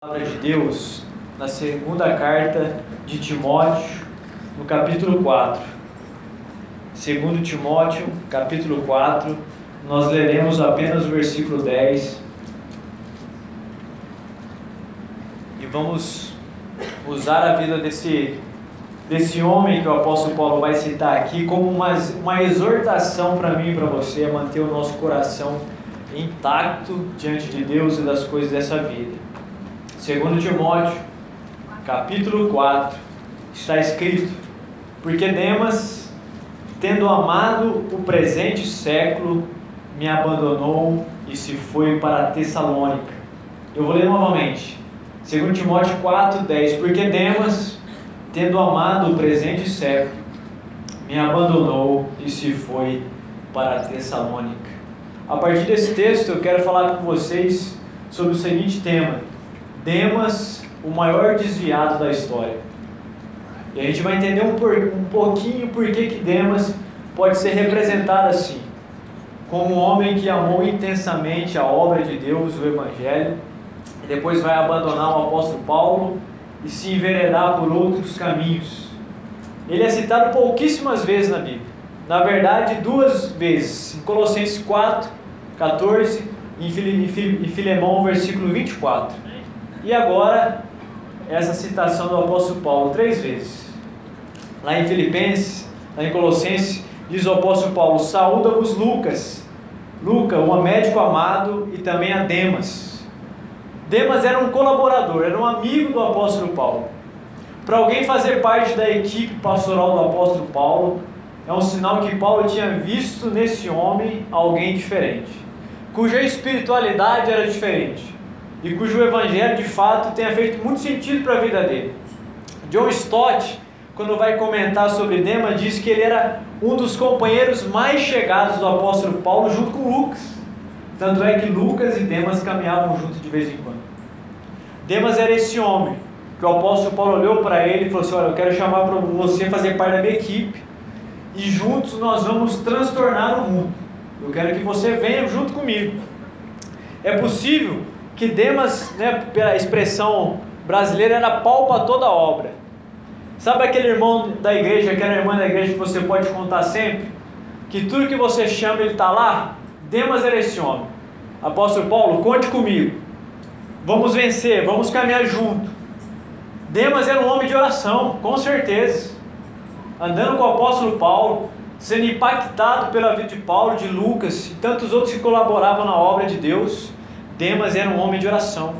palavra de Deus na segunda carta de Timóteo, no capítulo 4. Segundo Timóteo, capítulo 4, nós leremos apenas o versículo 10. E vamos usar a vida desse, desse homem que o apóstolo Paulo vai citar aqui como uma, uma exortação para mim e para você a manter o nosso coração intacto diante de Deus e das coisas dessa vida. Segundo Timóteo, capítulo 4, está escrito: Porque Demas, tendo amado o presente século, me abandonou e se foi para Tessalônica. Eu vou ler novamente. Segundo Timóteo 4, 10. Porque Demas, tendo amado o presente século, me abandonou e se foi para Tessalônica. A partir desse texto, eu quero falar com vocês sobre o seguinte tema Demas, o maior desviado da história. E a gente vai entender um, por, um pouquinho por que, que Demas pode ser representado assim, como um homem que amou intensamente a obra de Deus, o Evangelho, e depois vai abandonar o apóstolo Paulo e se enveredar por outros caminhos. Ele é citado pouquíssimas vezes na Bíblia. Na verdade, duas vezes, em Colossenses 4, 14 e em Filemão, versículo 24. E agora, essa citação do apóstolo Paulo, três vezes. Lá em Filipenses, lá em Colossenses, diz o apóstolo Paulo: Saúda-vos, Lucas, Luca, um médico amado, e também a Demas. Demas era um colaborador, era um amigo do apóstolo Paulo. Para alguém fazer parte da equipe pastoral do apóstolo Paulo, é um sinal que Paulo tinha visto nesse homem alguém diferente, cuja espiritualidade era diferente e cujo evangelho de fato tenha feito muito sentido para a vida dele. John Stott, quando vai comentar sobre Demas, diz que ele era um dos companheiros mais chegados do apóstolo Paulo junto com Lucas. Tanto é que Lucas e Demas caminhavam juntos de vez em quando. Demas era esse homem que o apóstolo Paulo olhou para ele e falou assim: Olha, eu quero chamar para você fazer parte da minha equipe e juntos nós vamos transtornar o mundo. Eu quero que você venha junto comigo. É possível que Demas, né, pela expressão brasileira, era pau para toda obra. Sabe aquele irmão da igreja, aquela irmã da igreja que você pode contar sempre? Que tudo que você chama ele está lá? Demas era esse homem. Apóstolo Paulo, conte comigo. Vamos vencer, vamos caminhar junto. Demas era um homem de oração, com certeza. Andando com o apóstolo Paulo, sendo impactado pela vida de Paulo, de Lucas e tantos outros que colaboravam na obra de Deus. Demas era um homem de oração.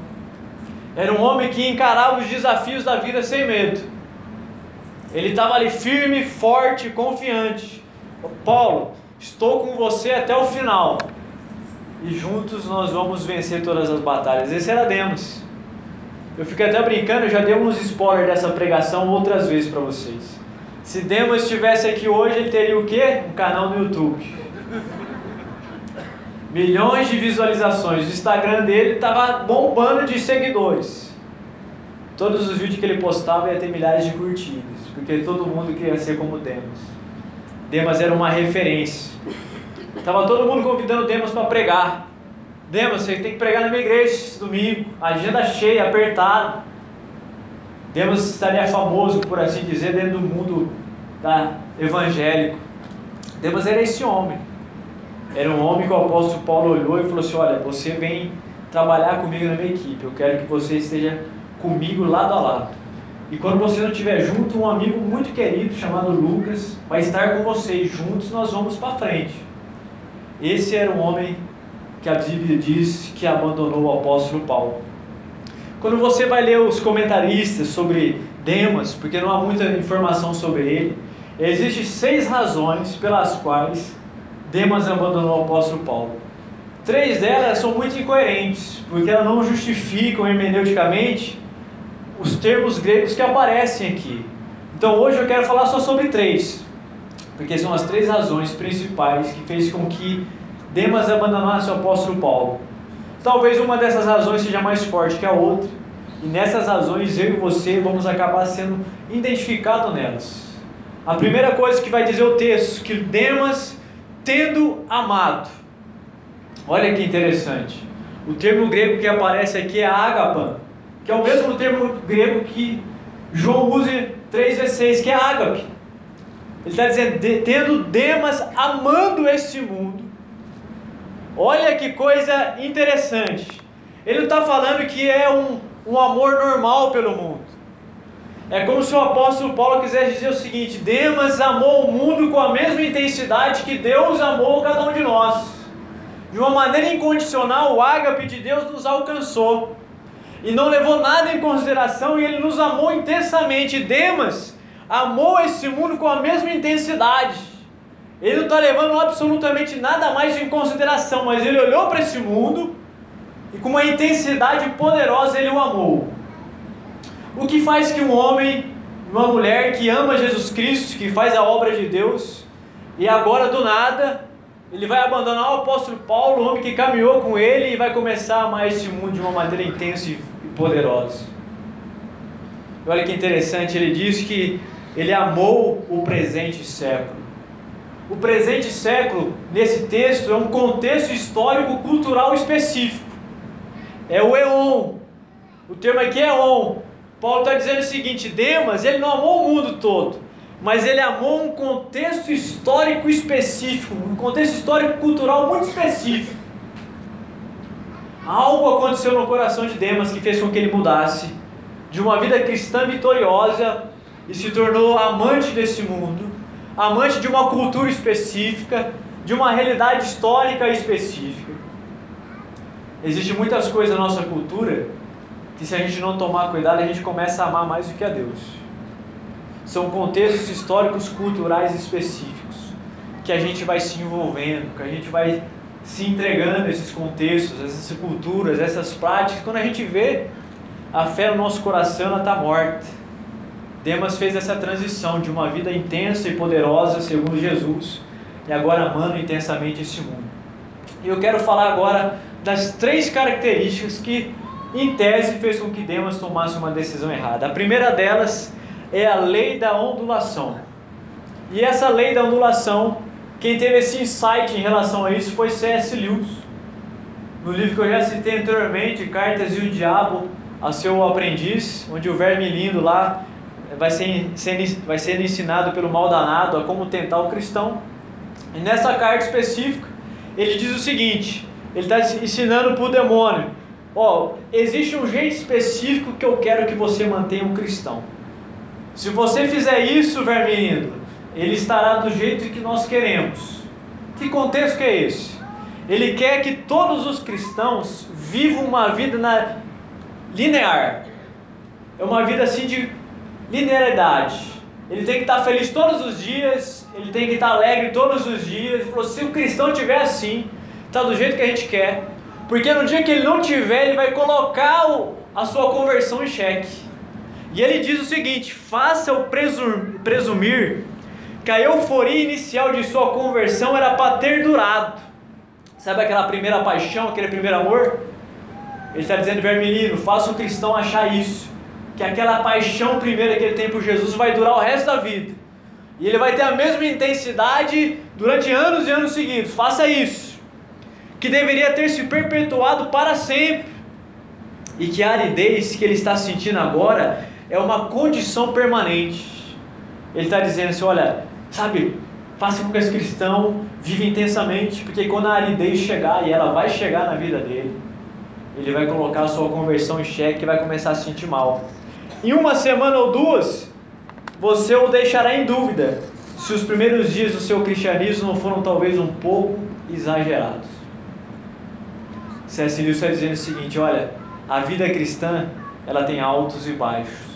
Era um homem que encarava os desafios da vida sem medo. Ele estava ali firme, forte, confiante. Paulo, estou com você até o final. E juntos nós vamos vencer todas as batalhas. Esse era Demas. Eu fiquei até brincando, eu já dei uns spoilers dessa pregação outras vezes para vocês. Se Demas estivesse aqui hoje, ele teria o quê? Um canal no YouTube milhões de visualizações. O Instagram dele estava bombando de seguidores. Todos os vídeos que ele postava ia ter milhares de curtidas, porque todo mundo queria ser como Demas. Demas era uma referência. Tava todo mundo convidando Demas para pregar. Demas, você tem que pregar na minha igreja esse domingo. Agenda cheia, apertada. Demas estaria famoso, por assim dizer, dentro do mundo da evangélico. Demas era esse homem. Era um homem que o apóstolo Paulo olhou e falou assim: Olha, você vem trabalhar comigo na minha equipe, eu quero que você esteja comigo lado a lado. E quando você não estiver junto, um amigo muito querido chamado Lucas vai estar com você e juntos nós vamos para frente. Esse era um homem que a Bíblia diz que abandonou o apóstolo Paulo. Quando você vai ler os comentaristas sobre Demas, porque não há muita informação sobre ele, existem seis razões pelas quais Demas abandonou o apóstolo Paulo. Três delas são muito incoerentes, porque elas não justificam hermeneuticamente os termos gregos que aparecem aqui. Então hoje eu quero falar só sobre três, porque são as três razões principais que fez com que Demas abandonasse o apóstolo Paulo. Talvez uma dessas razões seja mais forte que a outra, e nessas razões eu e você vamos acabar sendo identificados nelas. A primeira coisa que vai dizer o texto, que Demas tendo amado. Olha que interessante. O termo grego que aparece aqui é agapan, que é o mesmo termo grego que João usa 3 vezes 6, que é ágape. Ele está dizendo, tendo Demas amando este mundo. Olha que coisa interessante. Ele não está falando que é um, um amor normal pelo mundo. É como se o apóstolo Paulo quisesse dizer o seguinte: Demas amou o mundo com a mesma intensidade que Deus amou cada um de nós. De uma maneira incondicional, o ágape de Deus nos alcançou e não levou nada em consideração e ele nos amou intensamente. Demas amou esse mundo com a mesma intensidade. Ele não está levando absolutamente nada mais em consideração, mas ele olhou para esse mundo e com uma intensidade poderosa ele o amou. O que faz que um homem, uma mulher que ama Jesus Cristo, que faz a obra de Deus, e agora do nada, ele vai abandonar o apóstolo Paulo, o homem que caminhou com ele, e vai começar a amar esse mundo de uma maneira intensa e poderosa. Olha que interessante, ele diz que ele amou o presente século. O presente século, nesse texto, é um contexto histórico cultural específico. É o Eon. O termo aqui é Eon. Paulo está dizendo o seguinte: Demas, ele não amou o mundo todo, mas ele amou um contexto histórico específico, um contexto histórico cultural muito específico. Algo aconteceu no coração de Demas que fez com que ele mudasse de uma vida cristã vitoriosa e se tornou amante desse mundo, amante de uma cultura específica, de uma realidade histórica específica. Existem muitas coisas na nossa cultura que se a gente não tomar cuidado, a gente começa a amar mais do que a Deus. São contextos históricos culturais específicos que a gente vai se envolvendo, que a gente vai se entregando a esses contextos, essas culturas, essas práticas. Quando a gente vê a fé no nosso coração, está morta. Demas fez essa transição de uma vida intensa e poderosa, segundo Jesus, e agora amando intensamente esse mundo. E eu quero falar agora das três características que em tese fez com que Demas tomasse uma decisão errada. A primeira delas é a lei da ondulação. E essa lei da ondulação, quem teve esse insight em relação a isso foi C.S. Lewis. No livro que eu já citei anteriormente, Cartas e o Diabo a seu aprendiz, onde o verme lindo lá vai sendo, vai ensinado pelo mal danado a como tentar o cristão. E nessa carta específica, ele diz o seguinte: ele está ensinando para o demônio Ó, existe um jeito específico que eu quero que você mantenha um cristão. Se você fizer isso, vermelho, ele estará do jeito que nós queremos. Que contexto que é esse? Ele quer que todos os cristãos vivam uma vida na linear. É uma vida assim de linearidade. Ele tem que estar feliz todos os dias, ele tem que estar alegre todos os dias. Se o cristão tiver assim, está do jeito que a gente quer, porque no dia que ele não tiver, ele vai colocar o, a sua conversão em xeque. E ele diz o seguinte: faça o presumir que a euforia inicial de sua conversão era para ter durado. Sabe aquela primeira paixão, aquele primeiro amor? Ele está dizendo, vermelho, faça o cristão achar isso. Que aquela paixão primeira que ele tem por Jesus vai durar o resto da vida. E ele vai ter a mesma intensidade durante anos e anos seguidos. Faça isso que deveria ter se perpetuado para sempre, e que a aridez que ele está sentindo agora é uma condição permanente. Ele está dizendo assim: olha, sabe, faça com que esse cristão viva intensamente, porque quando a aridez chegar, e ela vai chegar na vida dele, ele vai colocar a sua conversão em xeque e vai começar a se sentir mal. Em uma semana ou duas, você o deixará em dúvida se os primeiros dias do seu cristianismo não foram talvez um pouco exagerados. C.S. Lewis está dizendo o seguinte: olha, a vida cristã ela tem altos e baixos.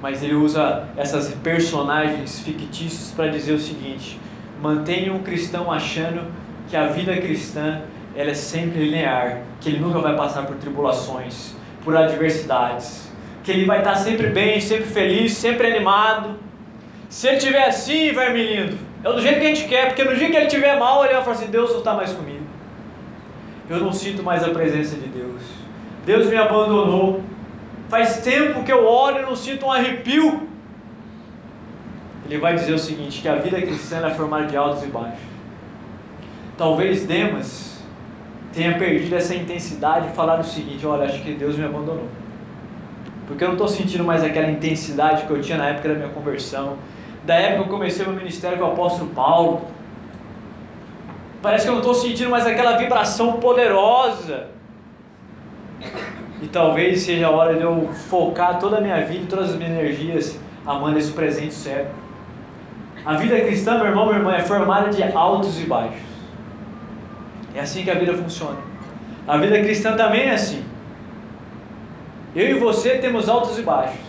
Mas ele usa essas personagens fictícios para dizer o seguinte: mantenha um cristão achando que a vida cristã ela é sempre linear, que ele nunca vai passar por tribulações, por adversidades, que ele vai estar sempre bem, sempre feliz, sempre animado. Se ele estiver assim, vermelhinho, é do jeito que a gente quer, porque no dia que ele estiver mal, ele vai falar assim: Deus não está mais comigo eu não sinto mais a presença de Deus. Deus me abandonou. Faz tempo que eu oro e não sinto um arrepio. Ele vai dizer o seguinte: que a vida cristã é formada de altos e baixos. Talvez Demas tenha perdido essa intensidade e falado o seguinte: olha, acho que Deus me abandonou. Porque eu não estou sentindo mais aquela intensidade que eu tinha na época da minha conversão, da época que eu comecei meu ministério com o apóstolo Paulo. Parece que eu não estou sentindo mais aquela vibração poderosa. E talvez seja a hora de eu focar toda a minha vida e todas as minhas energias amando esse presente certo. A vida cristã, meu irmão, minha irmã, é formada de altos e baixos. É assim que a vida funciona. A vida cristã também é assim. Eu e você temos altos e baixos.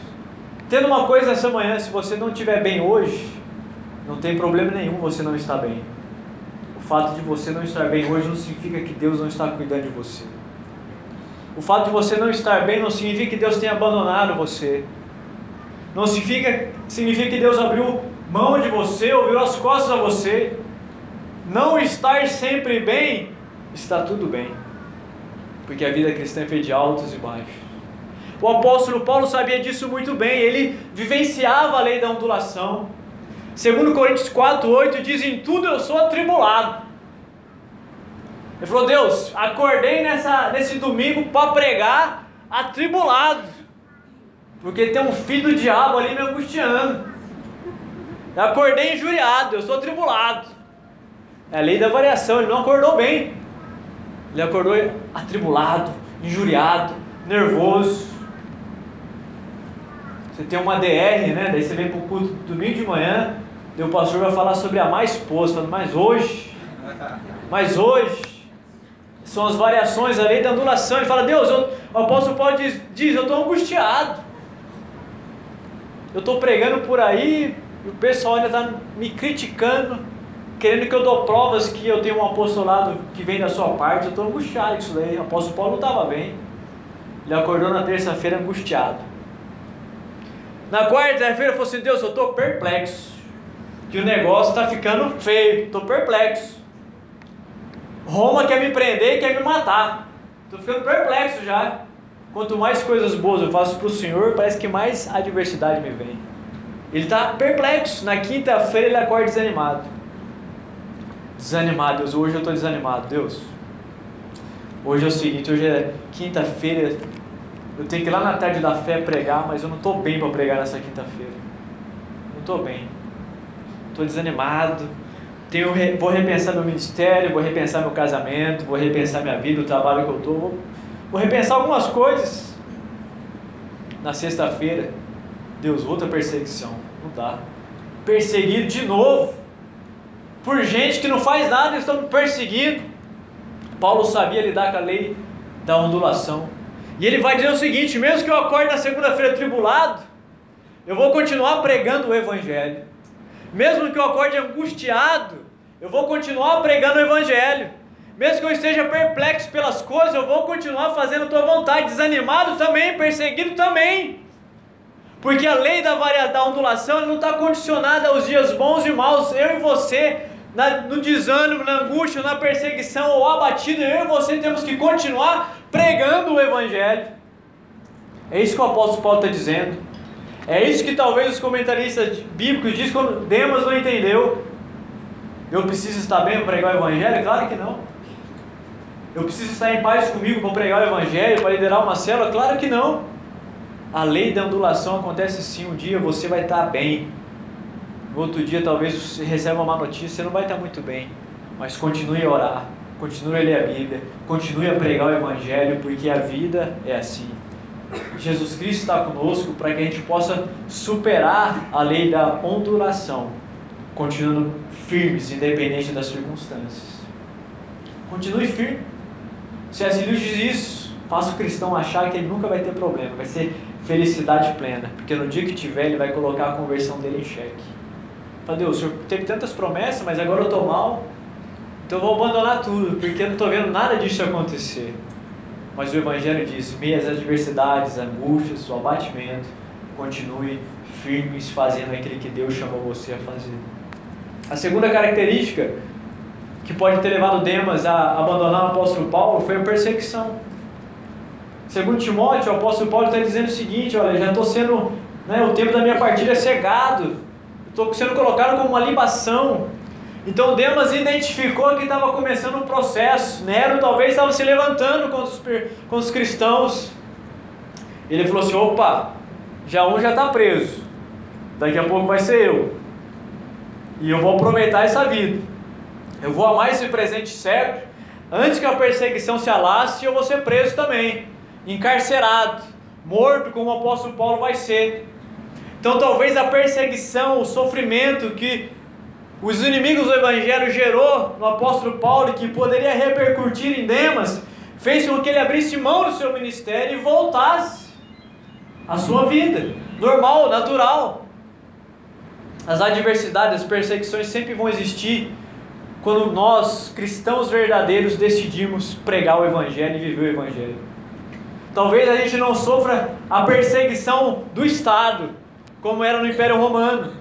Tendo uma coisa essa manhã, se você não estiver bem hoje, não tem problema nenhum você não estar bem. Fato de você não estar bem hoje não significa que Deus não está cuidando de você. O fato de você não estar bem não significa que Deus tenha abandonado você. Não significa, significa que Deus abriu mão de você, ouviu as costas a você. Não estar sempre bem, está tudo bem. Porque a vida cristã é feita de altos e baixos. O apóstolo Paulo sabia disso muito bem, ele vivenciava a lei da ondulação. Segundo Coríntios 4, 8 diz, em tudo eu sou atribulado. Ele falou, Deus, acordei nessa, nesse domingo para pregar atribulado. Porque tem um filho do diabo ali me angustiando. Eu acordei injuriado, eu sou atribulado. É a lei da variação, ele não acordou bem. Ele acordou atribulado, injuriado, nervoso. Você tem uma DR, né? Daí você vem para o culto domingo de manhã, e o pastor vai falar sobre a esposa, falando, mas hoje, mas hoje, são as variações, a lei da anulação. Ele fala, Deus, eu, o apóstolo Paulo diz, diz eu estou angustiado. Eu estou pregando por aí, e o pessoal ainda está me criticando, querendo que eu dou provas que eu tenho um apostolado que vem da sua parte. Eu estou angustiado com isso daí. O apóstolo Paulo não estava bem. Ele acordou na terça-feira angustiado. Na quarta-feira falou assim: Deus, eu estou perplexo. Que o negócio está ficando feio. Estou perplexo. Roma quer me prender e quer me matar. Estou ficando perplexo já. Quanto mais coisas boas eu faço para o Senhor, parece que mais adversidade me vem. Ele está perplexo. Na quinta-feira ele acorda desanimado. Desanimado, Deus. Hoje eu estou desanimado, Deus. Hoje é o seguinte: hoje é quinta-feira, eu tenho que ir lá na tarde da fé pregar, mas eu não estou bem para pregar nessa quinta-feira. Não estou bem. Estou desanimado. Tenho, vou repensar meu ministério, vou repensar meu casamento, vou repensar minha vida, o trabalho que eu estou. Vou, vou repensar algumas coisas. Na sexta-feira, Deus, outra perseguição. Não dá. Perseguido de novo. Por gente que não faz nada, eles estão perseguindo. Paulo sabia lidar com a lei da ondulação. E ele vai dizer o seguinte: mesmo que eu acorde na segunda-feira tribulado, eu vou continuar pregando o Evangelho. Mesmo que eu acorde angustiado, eu vou continuar pregando o Evangelho. Mesmo que eu esteja perplexo pelas coisas, eu vou continuar fazendo a tua vontade. Desanimado também, perseguido também. Porque a lei da, varia, da ondulação não está condicionada aos dias bons e maus. Eu e você, na, no desânimo, na angústia, na perseguição ou abatido, eu e você temos que continuar pregando o Evangelho. É isso que o apóstolo Paulo está dizendo. É isso que talvez os comentaristas bíblicos dizem quando Demas não entendeu. Eu preciso estar bem para pregar o Evangelho? Claro que não. Eu preciso estar em paz comigo para pregar o Evangelho, para liderar uma célula? Claro que não. A lei da ondulação acontece sim. Um dia você vai estar bem. No outro dia talvez você receba uma má notícia, você não vai estar muito bem. Mas continue a orar continue a ler a Bíblia, continue a pregar o Evangelho, porque a vida é assim. Jesus Cristo está conosco para que a gente possa superar a lei da ondulação, continuando firmes, independente das circunstâncias. Continue firme. Se a Sírio diz isso, faça o cristão achar que ele nunca vai ter problema, vai ser felicidade plena, porque no dia que tiver, ele vai colocar a conversão dele em xeque. Fala, Deus, o Senhor teve tantas promessas, mas agora eu estou mal, então eu vou abandonar tudo, porque eu não estou vendo nada disso acontecer. Mas o Evangelho diz: meia as adversidades, angústias, o abatimento, continue firmes fazendo aquilo que Deus chamou você a fazer. A segunda característica que pode ter levado Demas a abandonar o apóstolo Paulo foi a perseguição. Segundo Timóteo, o apóstolo Paulo está dizendo o seguinte: olha, já estou sendo, né, o tempo da minha partida é cegado, estou sendo colocado como uma libação Então Demas identificou que estava começando um processo. Nero talvez estava se levantando contra os, contra os cristãos. Ele falou assim: opa, já um já está preso. Daqui a pouco vai ser eu. E eu vou aproveitar essa vida. Eu vou amar esse presente século. Antes que a perseguição se alasse, eu vou ser preso também. Encarcerado. Morto, como o apóstolo Paulo vai ser. Então talvez a perseguição, o sofrimento que os inimigos do Evangelho gerou no apóstolo Paulo, que poderia repercutir em Demas, fez com que ele abrisse mão do seu ministério e voltasse à sua vida normal, natural. As adversidades, as perseguições sempre vão existir quando nós, cristãos verdadeiros, decidimos pregar o Evangelho e viver o Evangelho. Talvez a gente não sofra a perseguição do Estado, como era no Império Romano.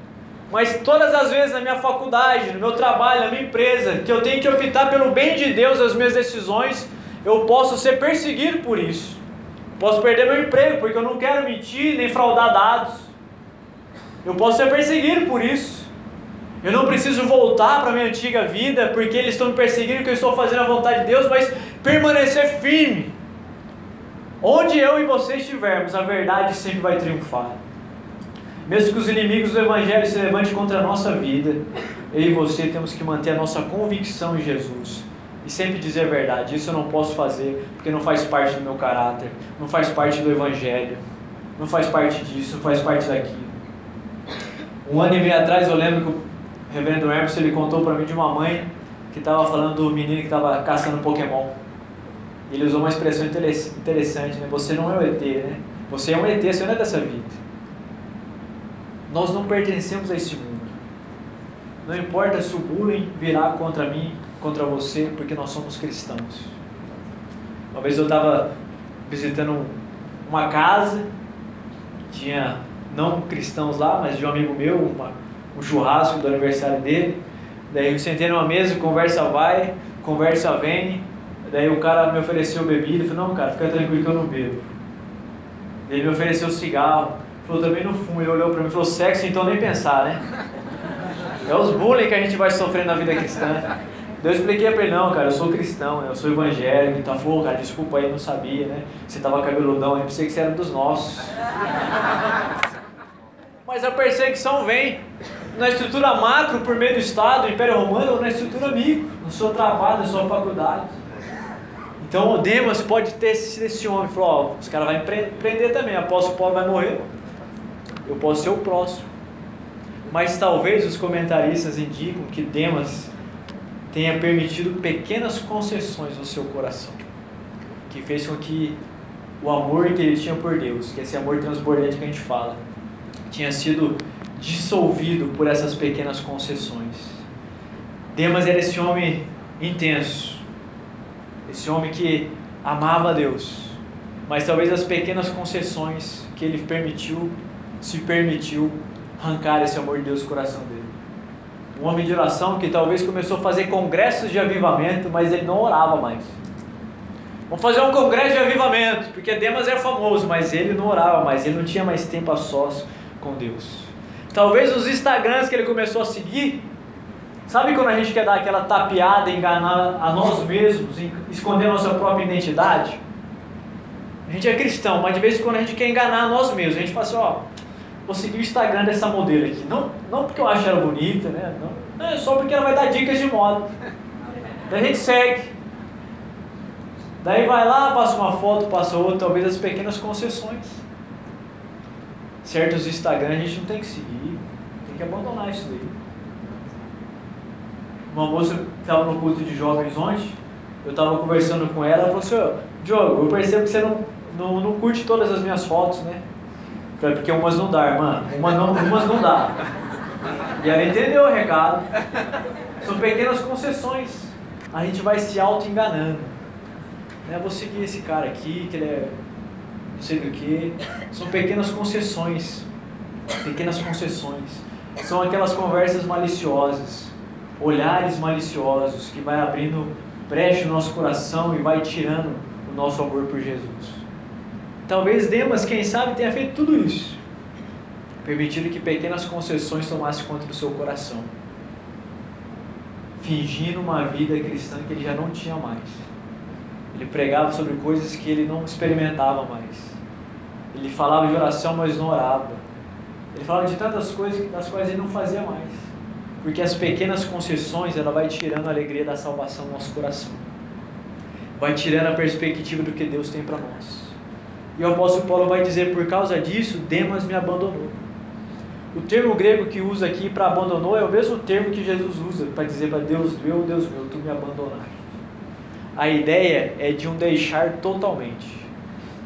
Mas todas as vezes na minha faculdade, no meu trabalho, na minha empresa, que eu tenho que optar pelo bem de Deus as minhas decisões, eu posso ser perseguido por isso. Posso perder meu emprego porque eu não quero mentir nem fraudar dados. Eu posso ser perseguido por isso. Eu não preciso voltar para minha antiga vida porque eles estão me perseguindo porque eu estou fazendo a vontade de Deus, mas permanecer firme. Onde eu e você estivermos, a verdade sempre vai triunfar. Mesmo que os inimigos do Evangelho se levantem contra a nossa vida, eu e você temos que manter a nossa convicção em Jesus e sempre dizer a verdade. Isso eu não posso fazer porque não faz parte do meu caráter, não faz parte do Evangelho, não faz parte disso, não faz parte daquilo. Um ano e meio atrás eu lembro que o reverendo Hermes ele contou para mim de uma mãe que estava falando do menino que estava caçando Pokémon. Ele usou uma expressão interessante, né? Você não é o ET, né? Você é um ET, você não é dessa vida. Nós não pertencemos a esse mundo. Não importa se o bullying virá contra mim, contra você, porque nós somos cristãos. Uma vez eu estava visitando uma casa, tinha não cristãos lá, mas de um amigo meu, uma, um churrasco do aniversário dele. Daí eu sentei numa mesa, conversa vai, conversa vem. Daí o cara me ofereceu bebida, eu falei, não cara, fica tranquilo que eu não bebo. Ele me ofereceu cigarro. Falou, também no fumo. Ele olhou para mim e falou, sexo então nem pensar, né? É os bullying que a gente vai sofrendo na vida cristã. Daí eu expliquei para ele, não, cara, eu sou cristão, né? eu sou evangélico. Então, falou, cara, desculpa aí, não sabia, né? Você tava cabeludão aí, pensei que você era dos nossos. Mas a perseguição vem na estrutura macro, por meio do Estado, do Império Romano, ou na estrutura micro, no seu trabalho, na sua faculdade. Então o Demas pode ter esse, esse homem, falou, ó, os caras vão prender também, após o Paulo vai morrer eu posso ser o próximo. Mas talvez os comentaristas indicam que Demas tenha permitido pequenas concessões no seu coração, que fez com que o amor que ele tinha por Deus, que esse amor transbordante que a gente fala, tinha sido dissolvido por essas pequenas concessões. Demas era esse homem intenso, esse homem que amava Deus, mas talvez as pequenas concessões que ele permitiu se permitiu arrancar esse amor de Deus do coração dele. Um homem de oração que talvez começou a fazer congressos de avivamento, mas ele não orava mais. Vamos fazer um congresso de avivamento, porque Demas é famoso, mas ele não orava mais, ele não tinha mais tempo a sós com Deus. Talvez os Instagrams que ele começou a seguir, sabe quando a gente quer dar aquela tapeada, enganar a nós mesmos, esconder nossa própria identidade? A gente é cristão, mas de vez em quando a gente quer enganar a nós mesmos. A gente fala assim, ó, vou seguir o Instagram dessa modelo aqui. Não, não porque eu acho ela bonita, né? Não, não, é só porque ela vai dar dicas de moda. Daí a gente segue. Daí vai lá, passa uma foto, passa outra, talvez as pequenas concessões. Certos Instagram a gente não tem que seguir, tem que abandonar isso daí. Uma moça que estava no culto de jovens ontem, eu estava conversando com ela, ela falou assim, Diogo, eu percebo que você não, não, não curte todas as minhas fotos, né? Porque umas não dá, irmã. Uma não, umas não dá. E ela entendeu o recado. São pequenas concessões. A gente vai se auto-enganando. Né? Vou seguir esse cara aqui, que ele é não sei do que. São pequenas concessões. Pequenas concessões. São aquelas conversas maliciosas. Olhares maliciosos que vai abrindo brecha no nosso coração e vai tirando o nosso amor por Jesus. Talvez Demas, quem sabe, tenha feito tudo isso, permitindo que pequenas concessões tomassem conta do seu coração. fingindo uma vida cristã que ele já não tinha mais. Ele pregava sobre coisas que ele não experimentava mais. Ele falava de oração, mas não orava. Ele falava de tantas coisas das quais ele não fazia mais. Porque as pequenas concessões, ela vai tirando a alegria da salvação no nosso coração. Vai tirando a perspectiva do que Deus tem para nós. E o apóstolo Paulo vai dizer, por causa disso, Demas me abandonou. O termo grego que usa aqui para abandonou é o mesmo termo que Jesus usa para dizer para Deus meu, Deus meu, tu me abandonaste. A ideia é de um deixar totalmente.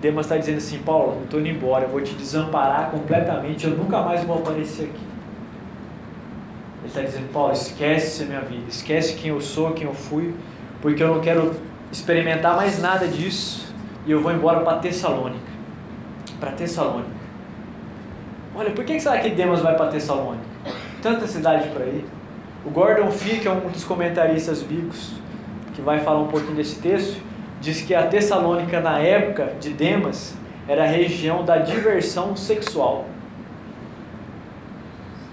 Demas está dizendo assim, Paulo, eu estou indo embora, eu vou te desamparar completamente, eu nunca mais vou aparecer aqui. Ele está dizendo, Paulo, esquece minha vida, esquece quem eu sou, quem eu fui, porque eu não quero experimentar mais nada disso e eu vou embora para Tessalônica. Para Tessalônica. Olha, por que será que Demas vai para Tessalônica? Tanta cidade para ir. O Gordon Fee, que é um dos comentaristas bíblicos, que vai falar um pouquinho desse texto, diz que a Tessalônica, na época de Demas, era a região da diversão sexual.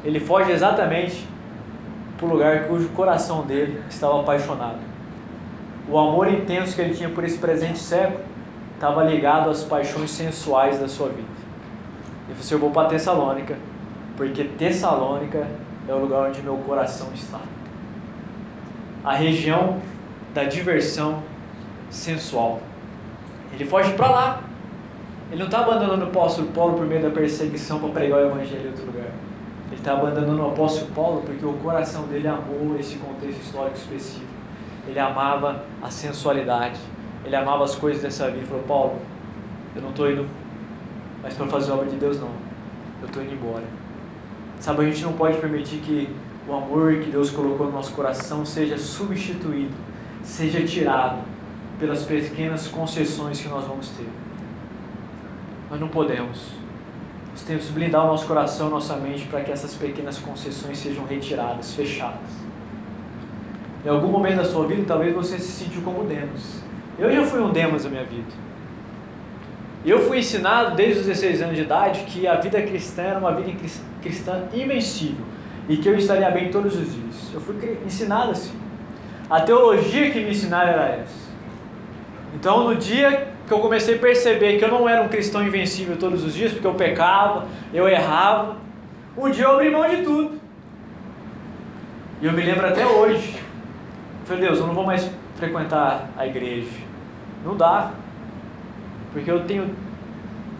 Ele foge exatamente para o lugar cujo coração dele estava apaixonado. O amor intenso que ele tinha por esse presente século estava ligado às paixões sensuais da sua vida. Falou assim: Eu vou para Tessalônica, porque Tessalônica é o lugar onde meu coração está. A região da diversão sensual. Ele foge para lá. Ele não está abandonando o apóstolo Paulo por meio da perseguição para pregar o evangelho em outro lugar. Ele está abandonando o apóstolo Paulo porque o coração dele amou esse contexto histórico específico. Ele amava a sensualidade. Ele amava as coisas dessa vida. Ele falou: Paulo, eu não estou indo mais para fazer a obra de Deus, não. Eu estou indo embora. Sabe, a gente não pode permitir que o amor que Deus colocou no nosso coração seja substituído, seja tirado pelas pequenas concessões que nós vamos ter. Nós não podemos. Nós temos que blindar o nosso coração, nossa mente, para que essas pequenas concessões sejam retiradas, fechadas. Em algum momento da sua vida, talvez você se sentiu como Demas. Eu já fui um Demas na minha vida. Eu fui ensinado desde os 16 anos de idade que a vida cristã era uma vida cristã invencível e que eu estaria bem todos os dias. Eu fui ensinado assim. A teologia que me ensinaram era essa. Então, no dia que eu comecei a perceber que eu não era um cristão invencível todos os dias, porque eu pecava, eu errava, um dia eu abri mão de tudo. E eu me lembro até hoje. Eu falei, Deus, eu não vou mais frequentar a igreja. Não dá. Porque eu tenho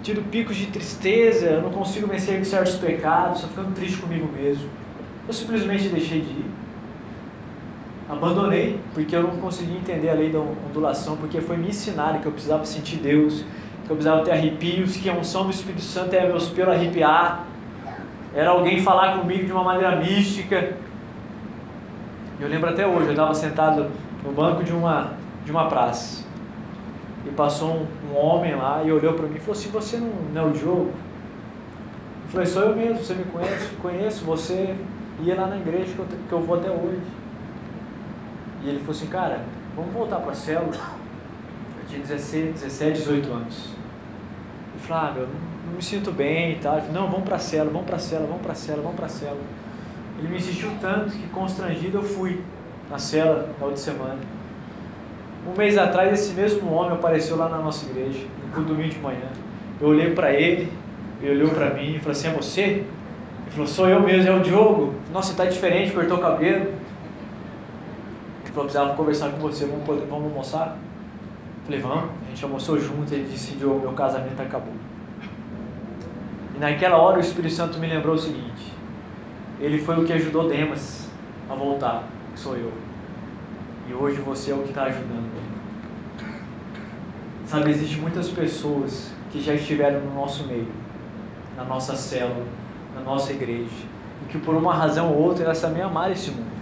tido picos de tristeza, eu não consigo vencer certos pecados, estou ficando triste comigo mesmo. Eu simplesmente deixei de ir. Abandonei, porque eu não conseguia entender a lei da ondulação, porque foi me ensinar que eu precisava sentir Deus, que eu precisava ter arrepios, que a unção do Espírito Santo era meus pelos arrepiar, era alguém falar comigo de uma maneira mística. Eu lembro até hoje, eu estava sentado no banco de uma, de uma praça, e passou um, um homem lá e olhou para mim e falou assim, você não, não é o Diogo? Eu falei, sou eu mesmo, você me conhece? Conheço, você ia lá na igreja que eu, que eu vou até hoje. E ele falou assim, cara, vamos voltar para a célula. Eu tinha 16, 17, 18 anos. Ele falou, ah, meu, não, não me sinto bem e tal. Ele falou, não, vamos para a célula, vamos para a célula, vamos para a célula, vamos para a célula. Ele me insistiu tanto que constrangido eu fui na célula na outra semana. Um mês atrás esse mesmo homem apareceu lá na nossa igreja, no domingo de manhã. Eu olhei para ele, ele olhou para mim e falou assim, é você? Ele falou, sou eu mesmo, é o Diogo. Nossa, você tá diferente, cortou o cabelo falou, precisava conversar com você, vamos, poder, vamos almoçar? Falei, vamos. A gente almoçou junto, ele disse, Diogo, meu casamento acabou. E naquela hora o Espírito Santo me lembrou o seguinte, ele foi o que ajudou Demas a voltar, que sou eu. E hoje você é o que está ajudando ele. Sabe, existem muitas pessoas que já estiveram no nosso meio, na nossa célula, na nossa igreja, e que por uma razão ou outra elas também amaram esse mundo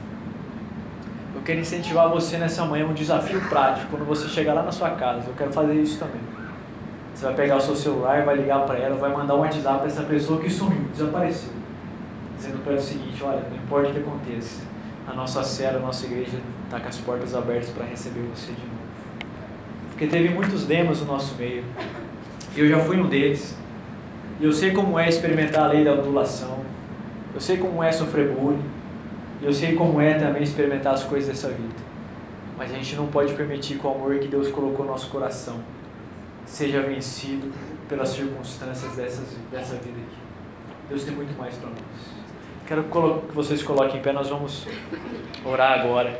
quero incentivar você nessa manhã um desafio prático. Quando você chegar lá na sua casa, eu quero fazer isso também. Você vai pegar o seu celular, vai ligar para ela, vai mandar um WhatsApp para essa pessoa que sumiu, desapareceu. Dizendo para ela o seguinte: olha, não importa o que aconteça, a nossa cela, a nossa igreja está com as portas abertas para receber você de novo. Porque teve muitos demos no nosso meio. Eu já fui um deles. E eu sei como é experimentar a lei da ondulação. Eu sei como é sofrer bullying. Eu sei como é também experimentar as coisas dessa vida. Mas a gente não pode permitir que o amor que Deus colocou no nosso coração seja vencido pelas circunstâncias dessas, dessa vida aqui. Deus tem muito mais para nós. Quero que vocês coloquem em pé, nós vamos orar agora.